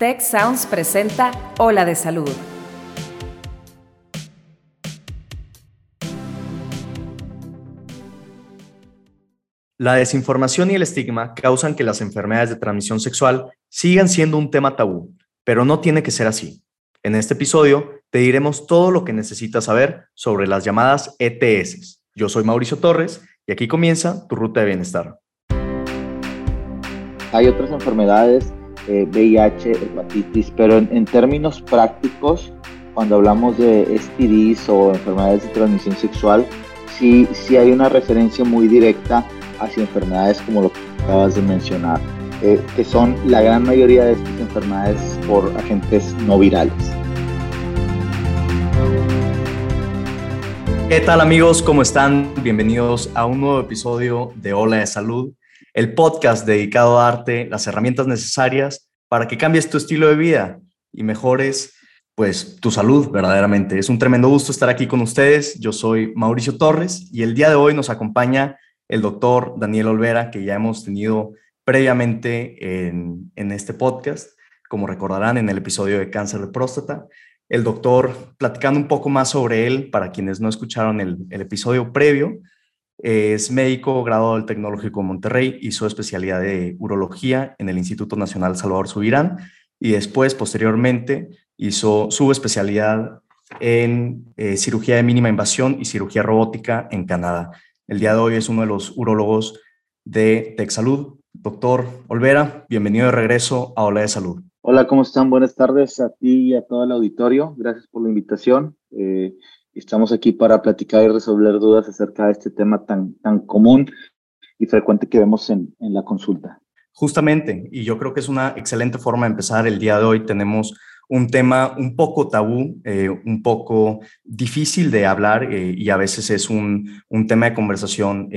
Tech Sounds presenta Ola de Salud. La desinformación y el estigma causan que las enfermedades de transmisión sexual sigan siendo un tema tabú, pero no tiene que ser así. En este episodio te diremos todo lo que necesitas saber sobre las llamadas ETS. Yo soy Mauricio Torres y aquí comienza tu ruta de bienestar. Hay otras enfermedades, VIH, eh, hepatitis, pero en, términos prácticos, cuando hablamos de STDs o enfermedades de transmisión sexual, sí, sí hay una referencia muy directa hacia enfermedades como lo que acabas de mencionar, eh, que son la gran mayoría de estas enfermedades por agentes no virales. ¿Qué tal amigos? ¿Cómo están? Bienvenidos a un nuevo episodio de Hola de Salud, el podcast dedicado a darte las herramientas necesarias para que cambies tu estilo de vida y mejores pues tu salud verdaderamente. Es un tremendo gusto estar aquí con ustedes. Yo soy Mauricio Torres y el día de hoy nos acompaña el doctor Daniel Olvera, que ya hemos tenido previamente en, en este podcast, como recordarán en el episodio de cáncer de próstata el doctor, platicando un poco más sobre él, para quienes no escucharon el, episodio previo, es médico graduado del Tecnológico de Monterrey, hizo especialidad de urología en el Instituto Nacional Salvador Subirán y después, posteriormente, hizo su especialidad en eh, cirugía de mínima invasión y cirugía robótica en Canadá. El día de hoy es uno de los urólogos de TechSalud. Doctor Olvera, bienvenido de regreso a Ola de Salud. Hola, ¿cómo están? Buenas tardes a ti y a todo el auditorio. Gracias por la invitación. Eh, estamos aquí para platicar y resolver dudas acerca de este tema tan, tan común y frecuente que vemos en, en la consulta. Justamente, y yo creo que es una excelente forma de empezar el día de hoy. Tenemos un tema un poco tabú, eh, un poco difícil de hablar eh, y a veces es un, un tema de conversación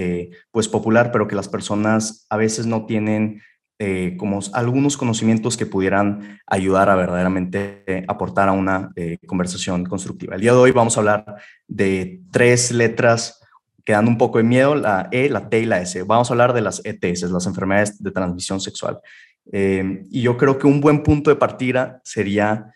pues popular, pero que las personas a veces no tienen eh, como algunos conocimientos que pudieran ayudar a verdaderamente eh, aportar a una eh, conversación constructiva. El día de hoy vamos a hablar de tres letras que dan un poco de miedo, la E, la T y la S. Vamos a hablar de las ETS, las enfermedades de transmisión sexual. y yo creo que un buen punto de partida sería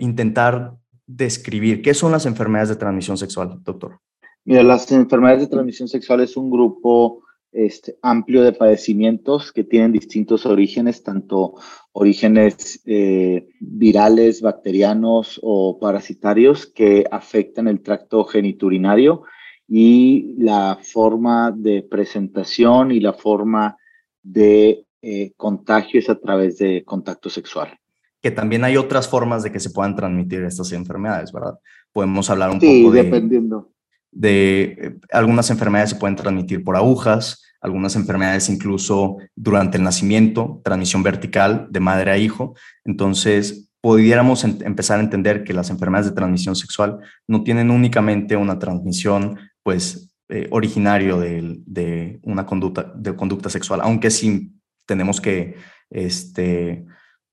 intentar describir qué son las enfermedades de transmisión sexual, doctor. Mira, las enfermedades de transmisión sexual es un grupo este, amplio de padecimientos que tienen distintos orígenes, tanto orígenes eh, virales, bacterianos o parasitarios que afectan el tracto geniturinario y la forma de presentación y la forma de eh, contagio es a través de contacto sexual. Que también hay otras formas de que se puedan transmitir estas enfermedades, ¿verdad? Podemos hablar un poco de... dependiendo de eh, algunas enfermedades se pueden transmitir por agujas, algunas enfermedades incluso durante el nacimiento, transmisión vertical de madre a hijo. Entonces, pudiéramos empezar a entender que las enfermedades de transmisión sexual no tienen únicamente una transmisión, pues, eh, originario de, una conducta, de conducta sexual, aunque sí tenemos que, este,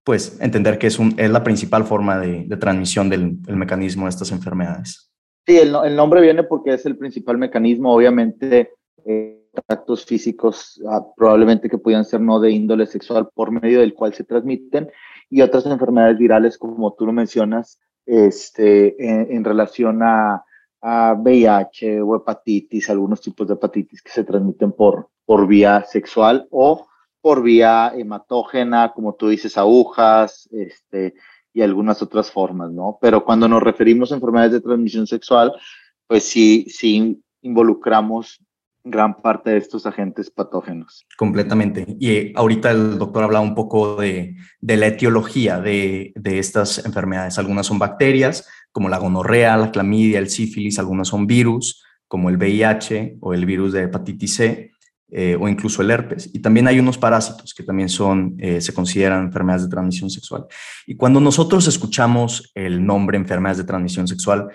pues, entender que es, un, es la principal forma de, transmisión del mecanismo de estas enfermedades. Sí, el, nombre viene porque es el principal mecanismo, obviamente, eh, físicos ah, probablemente que puedan ser no de índole sexual por medio del cual se transmiten y otras enfermedades virales como tú lo mencionas este, en, relación a, a, VIH o hepatitis, algunos tipos de hepatitis que se transmiten por, por vía sexual o por vía hematógena, como tú dices, agujas, este, y algunas otras formas, ¿no? Pero cuando nos referimos a enfermedades de transmisión sexual, pues sí, sí involucramos gran parte de estos agentes patógenos. Completamente. Y eh, ahorita el doctor hablaba un poco de, de la etiología de, de, estas enfermedades. Algunas son bacterias, como la gonorrea, la clamidia, el sífilis, algunas son virus, como el VIH o el virus de hepatitis C. Eh, o incluso el herpes. Y también hay unos parásitos que también son, eh, se consideran enfermedades de transmisión sexual. Y cuando nosotros escuchamos el nombre enfermedades de transmisión sexual,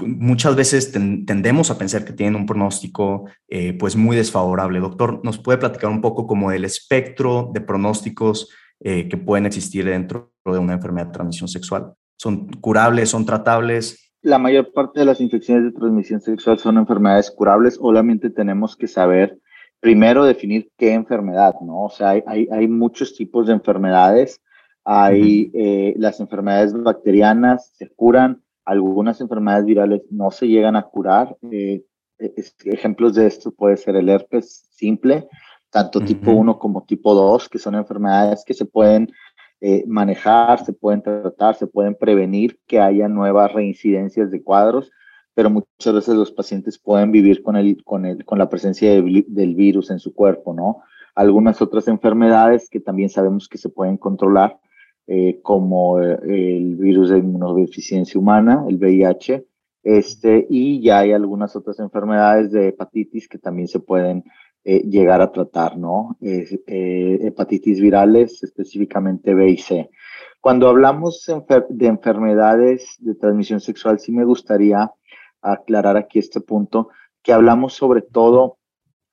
muchas veces tendemos a pensar que tienen un pronóstico eh, pues muy desfavorable. Doctor, ¿nos puede platicar un poco como el espectro de pronósticos que pueden existir dentro de una enfermedad de transmisión sexual? ¿Son curables, son tratables? La mayor parte de las infecciones de transmisión sexual son enfermedades curables. Obviamente tenemos que saber primero definir qué enfermedad, ¿no? O sea, hay, hay, muchos tipos de enfermedades. Hay eh, las enfermedades bacterianas, se curan, algunas enfermedades virales no se llegan a curar. Eh, ejemplos de esto puede ser el herpes simple, tanto tipo 1 como tipo 2, que son enfermedades que se pueden eh, manejar, se pueden tratar, se pueden prevenir que haya nuevas reincidencias de cuadros, pero muchas veces los pacientes pueden vivir con, el, con, el, con la presencia del virus en su cuerpo, ¿no? Algunas otras enfermedades que también sabemos que se pueden controlar, eh, como eh, el virus de inmunodeficiencia humana, el VIH, este, y ya hay algunas otras enfermedades de hepatitis que también se pueden eh, llegar a tratar, ¿no? hepatitis virales, específicamente B y C. Cuando hablamos de enfermedades de transmisión sexual, sí me gustaría aclarar aquí este punto, que hablamos sobre todo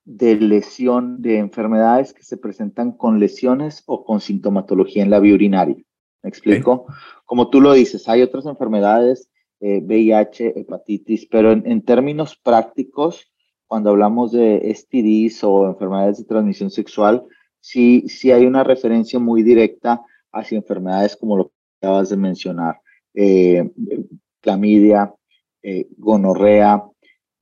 de lesión, de enfermedades que se presentan con lesiones o con sintomatología en la vía urinaria. ¿Me explico? Como tú lo dices, hay otras enfermedades, VIH, eh, hepatitis, pero en, términos prácticos, cuando hablamos de STDs o enfermedades de transmisión sexual, sí, sí hay una referencia muy directa hacia enfermedades como lo que acabas de mencionar, eh, clamidia, eh, gonorrea,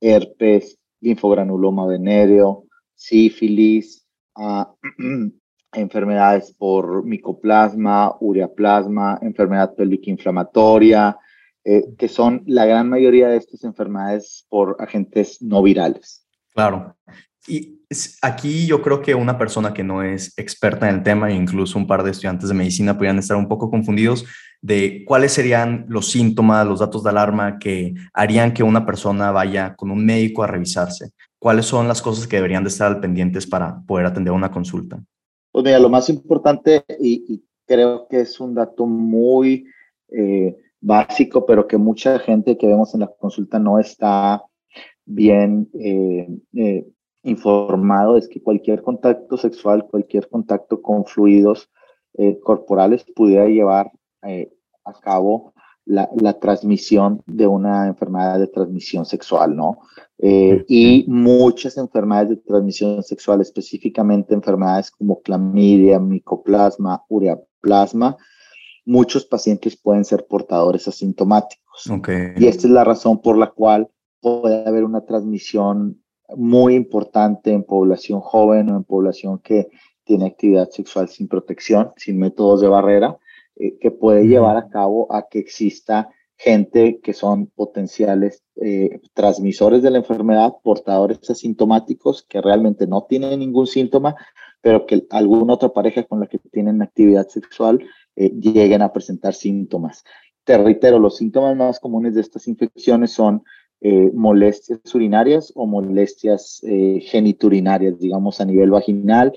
herpes, linfogranuloma venéreo, sífilis, ah, enfermedades por micoplasma, ureaplasma, enfermedad pélvica inflamatoria, eh, que son la gran mayoría de estas enfermedades por agentes no virales. Claro. Y aquí yo creo que una persona que no es experta en el tema, incluso un par de estudiantes de medicina, podrían estar un poco confundidos de cuáles serían los síntomas, los datos de alarma que harían que una persona vaya con un médico a revisarse. ¿Cuáles son las cosas que deberían de estar al pendientes para poder atender una consulta? Pues mira, lo más importante, y, creo que es un dato muy eh, básico, pero que mucha gente que vemos en la consulta no está bien eh, eh, informado, es que cualquier contacto sexual, cualquier contacto con fluidos corporales pudiera llevar a cabo la, transmisión de una enfermedad de transmisión sexual, ¿no? Eh, y muchas enfermedades de transmisión sexual, específicamente enfermedades como clamidia, micoplasma, ureaplasma, muchos pacientes pueden ser portadores asintomáticos. Y esta es la razón por la cual puede haber una transmisión muy importante en población joven o en población que tiene actividad sexual sin protección, sin métodos de barrera, eh, que puede llevar a cabo a que exista gente que son potenciales eh, transmisores de la enfermedad, portadores asintomáticos que realmente no tienen ningún síntoma, pero que alguna otra pareja con la que tienen actividad sexual eh, lleguen a presentar síntomas. Te reitero, los síntomas más comunes de estas infecciones son molestias urinarias o molestias geniturinarias, digamos a nivel vaginal,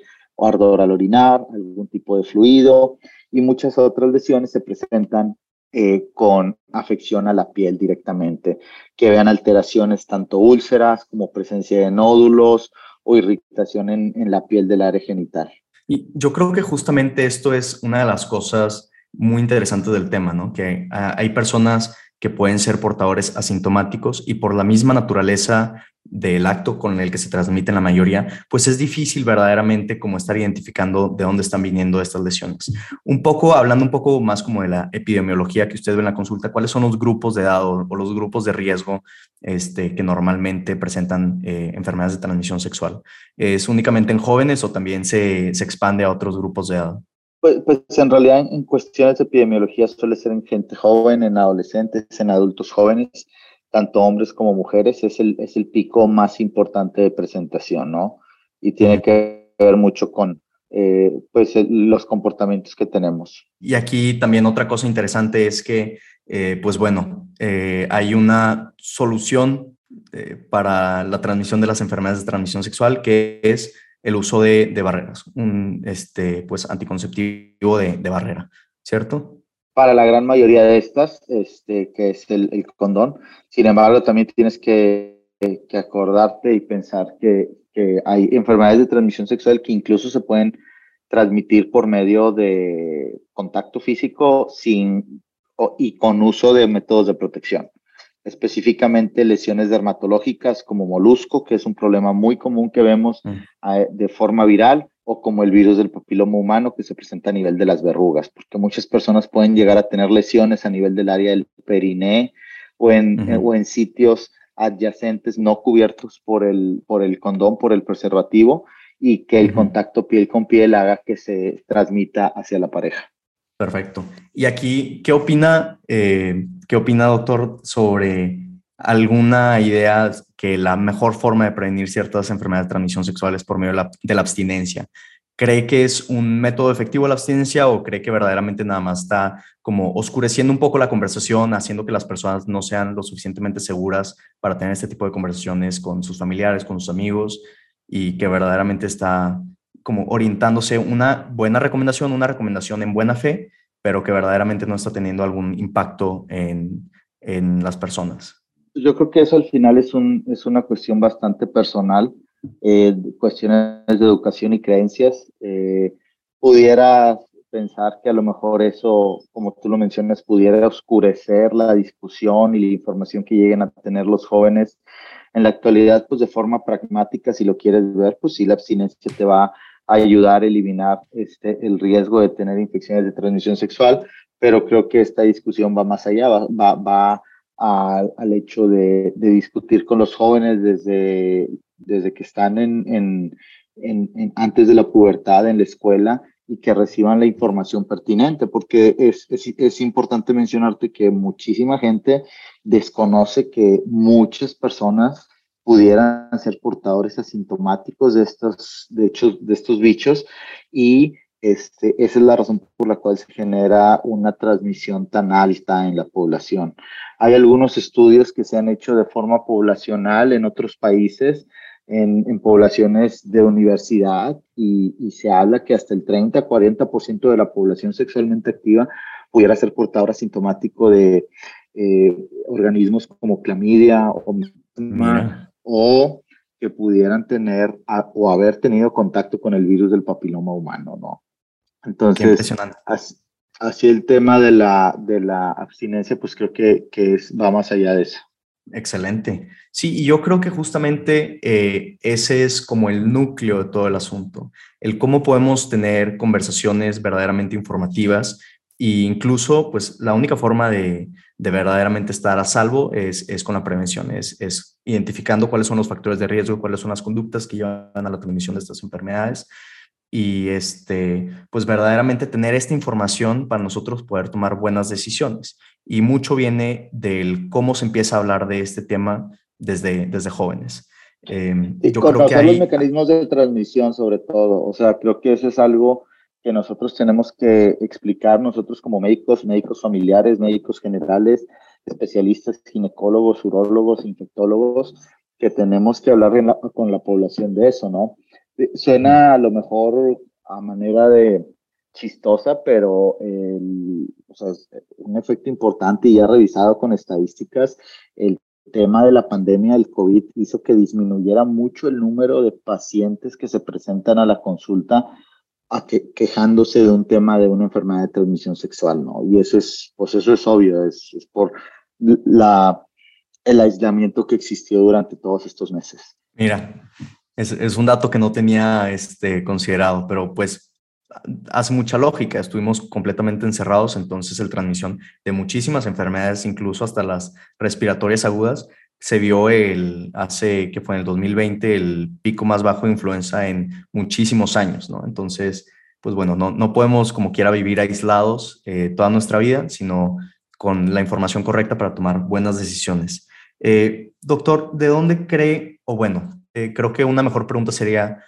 ardor al orinar, algún tipo de fluido, y muchas otras lesiones se presentan eh, con afección a la piel directamente, que vean alteraciones tanto úlceras como presencia de nódulos o irritación en, en la piel del área genital. Y yo creo que justamente esto es una de las cosas muy interesantes del tema, ¿no? Que ah, hay personas que pueden ser portadores asintomáticos y por la misma naturaleza del acto con el que se transmiten la mayoría, pues es difícil verdaderamente como estar identificando de dónde están viniendo estas lesiones. Un poco, hablando un poco más como de la epidemiología que usted ve en la consulta, ¿cuáles son los grupos de edad o, los grupos de riesgo este, que normalmente presentan eh, enfermedades de transmisión sexual? ¿Es únicamente en jóvenes o también se, se expande a otros grupos de edad? Pues, pues, en realidad en, cuestiones de epidemiología suele ser en gente joven, en adolescentes, en adultos jóvenes, tanto hombres como mujeres, es el, es el pico más importante de presentación, ¿no? Y tiene que ver mucho con eh, pues, los comportamientos que tenemos. Y aquí también otra cosa interesante es que, eh, pues bueno, eh, hay una solución para la transmisión de las enfermedades de transmisión sexual que es el uso de, barreras, un este, pues, anticonceptivo de, barrera, ¿cierto? Para la gran mayoría de estas, este, que es el, condón, sin embargo, también tienes que, acordarte y pensar que, que, hay enfermedades de transmisión sexual que incluso se pueden transmitir por medio de contacto físico sin, y con uso de métodos de protección específicamente lesiones dermatológicas como molusco, que es un problema muy común que vemos mm. de forma viral, o como el virus del papiloma humano que se presenta a nivel de las verrugas, porque muchas personas pueden llegar a tener lesiones a nivel del área del periné o en, o en sitios adyacentes no cubiertos por el, por el condón, por el preservativo, y que el contacto piel con piel haga que se transmita hacia la pareja. Perfecto. Y aquí, ¿qué opina, eh, qué opina, doctor, sobre alguna idea que la mejor forma de prevenir ciertas enfermedades de transmisión sexual es por medio de la, de la abstinencia? ¿Cree que es un método efectivo la abstinencia o cree que verdaderamente nada más está como oscureciendo un poco la conversación, haciendo que las personas no sean lo suficientemente seguras para tener este tipo de conversaciones con sus familiares, con sus amigos? y que verdaderamente está como orientándose una buena recomendación, una recomendación en buena fe, pero que verdaderamente no está teniendo algún impacto en, en las personas. Yo creo que eso al final es, un, es una cuestión bastante personal, eh, cuestiones de educación y creencias. Eh, pudiera pensar que a lo mejor eso, como tú lo mencionas, pudiera oscurecer la discusión y la información que lleguen a tener los jóvenes en la actualidad, pues de forma pragmática, si lo quieres ver, pues sí, la abstinencia te va ayudar a eliminar este, el riesgo de tener infecciones de transmisión sexual, pero creo que esta discusión va más allá, va, va, va al hecho de, de, discutir con los jóvenes desde, desde que están en, en, en, antes de la pubertad en la escuela y que reciban la información pertinente, porque es, es, es, importante mencionarte que muchísima gente desconoce que muchas personas pudieran ser portadores asintomáticos de estos, de hecho, de estos bichos. Y este, esa es la razón por la cual se genera una transmisión tan alta en la población. Hay algunos estudios que se han hecho de forma poblacional en otros países en, poblaciones de universidad y, se habla que hasta el 30-40% de la población sexualmente activa pudiera ser portador asintomático de eh, organismos como clamidia o, o que pudieran tener o haber tenido contacto con el virus del papiloma humano, ¿no? Entonces, así, el tema de la, de la abstinencia, pues creo que, que es, va más allá de eso. Excelente. Sí, y yo creo que justamente eh, ese es como el núcleo de todo el asunto, el cómo podemos tener conversaciones verdaderamente informativas e incluso, pues la única forma de, verdaderamente estar a salvo es, es con la prevención, es, es, identificando cuáles son los factores de riesgo, cuáles son las conductas que llevan a la transmisión de estas enfermedades y este, pues verdaderamente tener esta información para nosotros poder tomar buenas decisiones. Y mucho viene del cómo se empieza a hablar de este tema desde, desde jóvenes. Eh, y yo creo que hay... los mecanismos de transmisión sobre todo, o sea, creo que eso es algo que nosotros tenemos que explicar nosotros como médicos, médicos familiares, médicos generales, especialistas, ginecólogos, urólogos, infectólogos, que tenemos que hablar con la población de eso, ¿no? Suena a lo mejor a manera de chistosa, pero o sea, un efecto importante y ya revisado con estadísticas, el tema de la pandemia del COVID hizo que disminuyera mucho el número de pacientes que se presentan a la consulta a que, quejándose de un tema de una enfermedad de transmisión sexual, ¿no? Y eso es, pues eso es obvio, es, es por la, el aislamiento que existió durante todos estos meses. Mira, es, un dato que no tenía este, considerado, pero pues hace mucha lógica. Estuvimos completamente encerrados, entonces el transmisión de muchísimas enfermedades, incluso hasta las respiratorias agudas, se vio el, hace, que fue en el 2020, el pico más bajo de influenza en muchísimos años, ¿no? Entonces, pues bueno, no, no podemos como quiera vivir aislados eh, toda nuestra vida, sino con la información correcta para tomar buenas decisiones. Eh, doctor, ¿de dónde cree, o bueno, eh, creo que una mejor pregunta sería,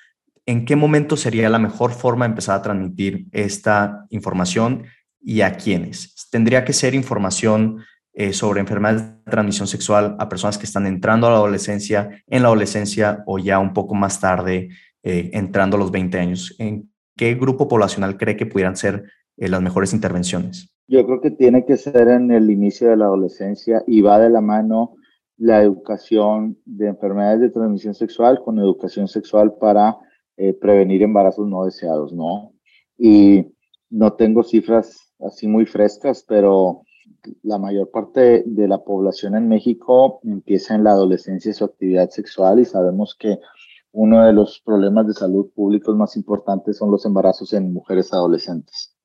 ¿en qué momento sería la mejor forma de empezar a transmitir esta información y a quiénes? ¿Tendría que ser información eh, sobre enfermedades de transmisión sexual a personas que están entrando a la adolescencia, en la adolescencia o ya un poco más tarde, eh, entrando a los 20 años? ¿En qué grupo poblacional cree que pudieran ser las mejores intervenciones? Yo creo que tiene que ser en el inicio de la adolescencia y va de la mano la educación de enfermedades de transmisión sexual con educación sexual para eh, prevenir embarazos no deseados, ¿no? Y no tengo cifras así muy frescas, pero la mayor parte de la población en México empieza en la adolescencia su actividad sexual y sabemos que uno de los problemas de salud públicos más importantes son los embarazos en mujeres adolescentes.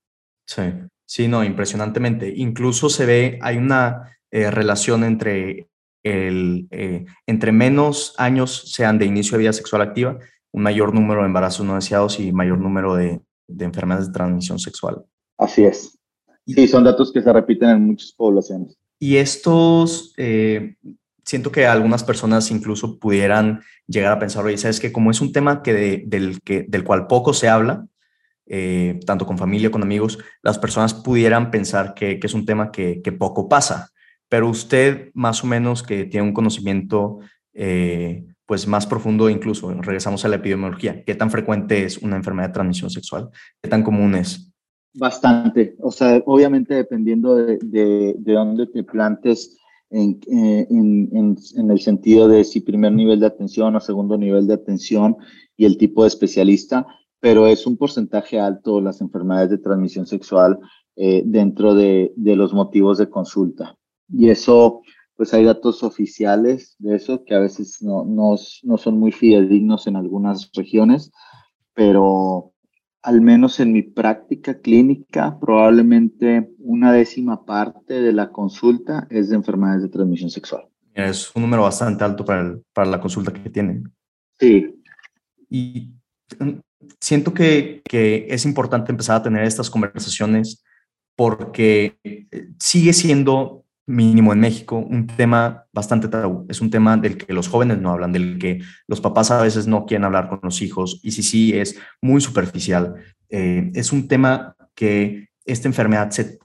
Sí, sí, no, impresionantemente. Incluso se ve, hay una eh, relación entre, el, eh, entre menos años sean de inicio de vida sexual activa, un mayor número de embarazos no deseados y mayor número de, de enfermedades de transmisión sexual. Así es. Sí, son datos que se repiten en muchas poblaciones. Y estos, eh, siento que algunas personas incluso pudieran llegar a pensar, oye, sabes que como es un tema que del, que, del cual poco se habla, eh, tanto con familia, con amigos, las personas pudieran pensar que, que es un tema que, que, poco pasa. Pero usted, más o menos, que tiene un conocimiento eh, pues más profundo incluso, regresamos a la epidemiología, ¿qué tan frecuente es una enfermedad de transmisión sexual? ¿Qué tan común es? Bastante, o sea, obviamente dependiendo de, de, de dónde te plantes en, eh, en, en, en, el sentido de si primer nivel de atención o segundo nivel de atención y el tipo de especialista, pero es un porcentaje alto las enfermedades de transmisión sexual eh, dentro de, de, los motivos de consulta. Y eso, pues hay datos oficiales de eso que a veces no, no, no son muy fidedignos en algunas regiones, pero al menos en mi práctica clínica, probablemente una décima parte de la consulta es de enfermedades de transmisión sexual. Es un número bastante alto para, para la consulta que tienen. Sí. Y mm, siento que, que es importante empezar a tener estas conversaciones porque eh, sigue siendo mínimo en México, un tema bastante tabú. Es un tema del que los jóvenes no hablan, del que los papás a veces no quieren hablar con los hijos y sí, sí, es muy superficial. Eh, es un tema que esta enfermedad se,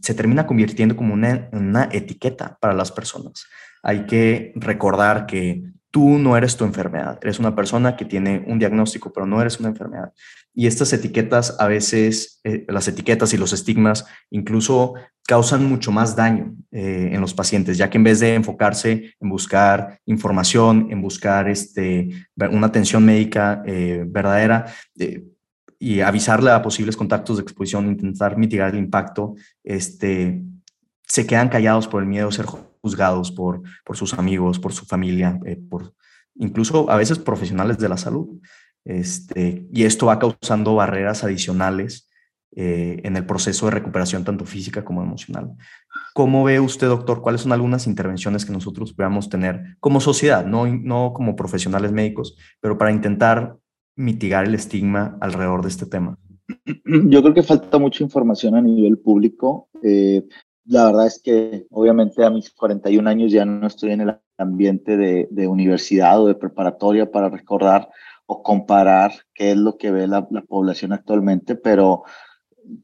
se termina convirtiendo como una, una etiqueta para las personas. Hay que recordar que tú no eres tu enfermedad, eres una persona que tiene un diagnóstico, pero no eres una enfermedad. Y estas etiquetas, a veces, eh, las etiquetas y los estigmas incluso causan mucho más daño eh, en los pacientes, ya que en vez de enfocarse en buscar información, en buscar este, una atención médica eh, verdadera, y avisarle a posibles contactos de exposición, intentar mitigar el impacto, este, se quedan callados por el miedo de ser juzgados por, por sus amigos, por su familia, por incluso a veces profesionales de la salud. Este, y esto va causando barreras adicionales eh, en el proceso de recuperación tanto física como emocional. ¿Cómo ve usted, doctor? ¿Cuáles son algunas intervenciones que nosotros podamos tener como sociedad, no, no como profesionales médicos, pero para intentar mitigar el estigma alrededor de este tema? Yo creo que falta mucha información a nivel público. Eh, la verdad es que obviamente a mis 41 años ya no estoy en el ambiente de, de universidad o de preparatoria para recordar o comparar qué es lo que ve la, la, población actualmente, pero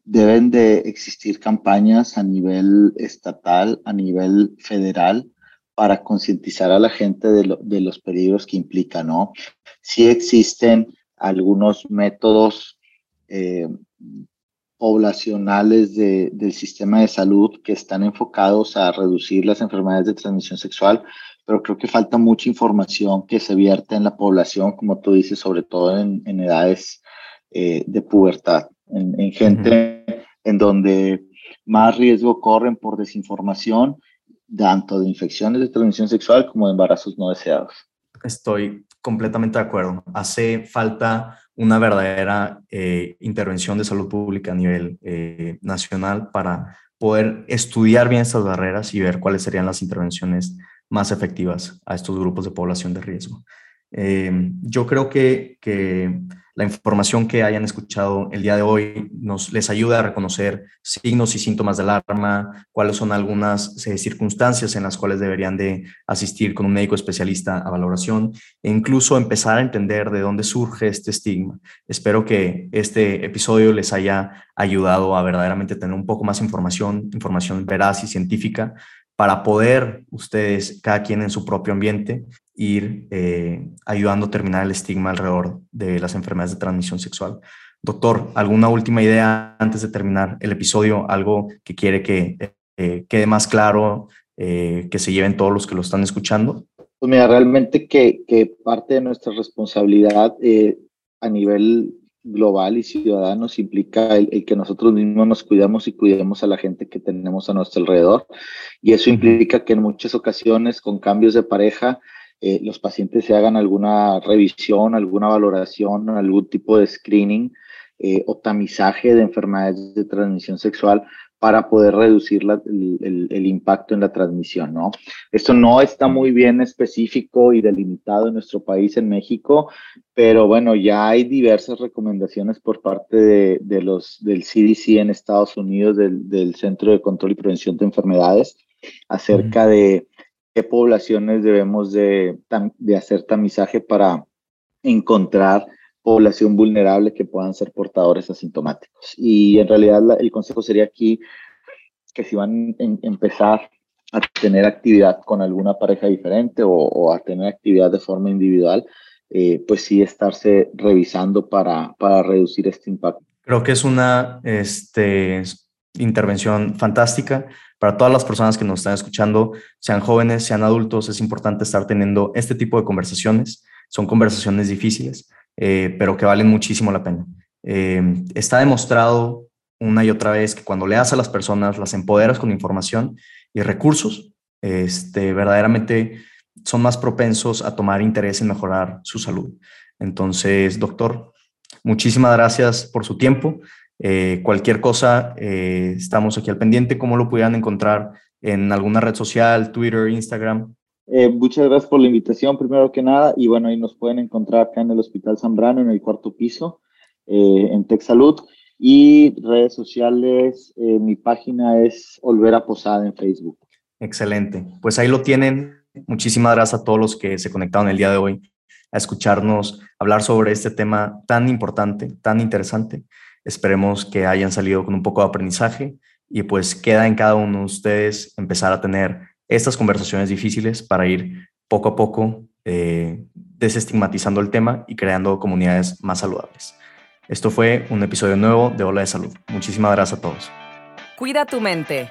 deben de existir campañas a nivel estatal, a nivel federal, para concientizar a la gente de, lo, de, los peligros que implica, ¿no? Sí existen algunos métodos eh, poblacionales de, del sistema de salud que están enfocados a reducir las enfermedades de transmisión sexual, pero creo que falta mucha información que se vierte en la población, como tú dices, sobre todo en, en edades eh, de pubertad, en, en gente uh -huh. en donde más riesgo corren por desinformación, tanto de infecciones de transmisión sexual como de embarazos no deseados. Estoy completamente de acuerdo. Hace falta una verdadera eh, intervención de salud pública a nivel eh, nacional para poder estudiar bien estas barreras y ver cuáles serían las intervenciones más efectivas a estos grupos de población de riesgo. Eh, yo creo que, que la información que hayan escuchado el día de hoy nos les ayuda a reconocer signos y síntomas de alarma, cuáles son algunas eh, circunstancias en las cuales deberían de asistir con un médico especialista a valoración e incluso empezar a entender de dónde surge este estigma. Espero que este episodio les haya ayudado a verdaderamente tener un poco más información, información veraz y científica para poder ustedes, cada quien en su propio ambiente, ir eh, ayudando a terminar el estigma alrededor de las enfermedades de transmisión sexual. Doctor, ¿alguna última idea antes de terminar el episodio? ¿Algo que quiere que eh, quede más claro, eh, que se lleven todos los que lo están escuchando? Pues mira, realmente que, parte de nuestra responsabilidad eh, a nivel global y ciudadanos implica el, el, que nosotros mismos nos cuidamos y cuidemos a la gente que tenemos a nuestro alrededor. Y eso implica que en muchas ocasiones con cambios de pareja eh, los pacientes se hagan alguna revisión, alguna valoración, algún tipo de screening eh, o tamizaje de enfermedades de transmisión sexual para poder reducir el, impacto en la transmisión, ¿no? Esto no está muy bien específico y delimitado en nuestro país, en México, pero bueno, ya hay diversas recomendaciones por parte de, los, del CDC en Estados Unidos, del, Centro de Control y Prevención de Enfermedades, acerca de qué poblaciones debemos de, de hacer tamizaje para encontrar población vulnerable que puedan ser portadores asintomáticos. Y en realidad el consejo sería aquí que si van a empezar a tener actividad con alguna pareja diferente o, a tener actividad de forma individual, eh, pues sí estarse revisando para, para reducir este impacto. Creo que es una este, intervención fantástica para todas las personas que nos están escuchando, sean jóvenes, sean adultos, es importante estar teniendo este tipo de conversaciones. Son conversaciones difíciles, eh, pero que valen muchísimo la pena. Eh, está demostrado una y otra vez que cuando le das a las personas, las empoderas con información y recursos, este, verdaderamente son más propensos a tomar interés en mejorar su salud. Entonces, doctor, muchísimas gracias por su tiempo. Eh, cualquier cosa, estamos aquí al pendiente. ¿Cómo lo pudieran encontrar en alguna red social, Twitter, Instagram? Eh, muchas gracias por la invitación, primero que nada. Y bueno, ahí nos pueden encontrar acá en el Hospital Zambrano, en el cuarto piso, eh, en Tech Salud. Y redes sociales, eh, mi página es Olvera Posada en Facebook. Excelente. Pues ahí lo tienen. Muchísimas gracias a todos los que se conectaron el día de hoy a escucharnos hablar sobre este tema tan importante, tan interesante. Esperemos que hayan salido con un poco de aprendizaje y pues queda en cada uno de ustedes empezar a tener estas conversaciones difíciles para ir poco a poco eh, desestigmatizando el tema y creando comunidades más saludables. Esto fue un episodio nuevo de Ola de Salud. Muchísimas gracias a todos. Cuida tu mente.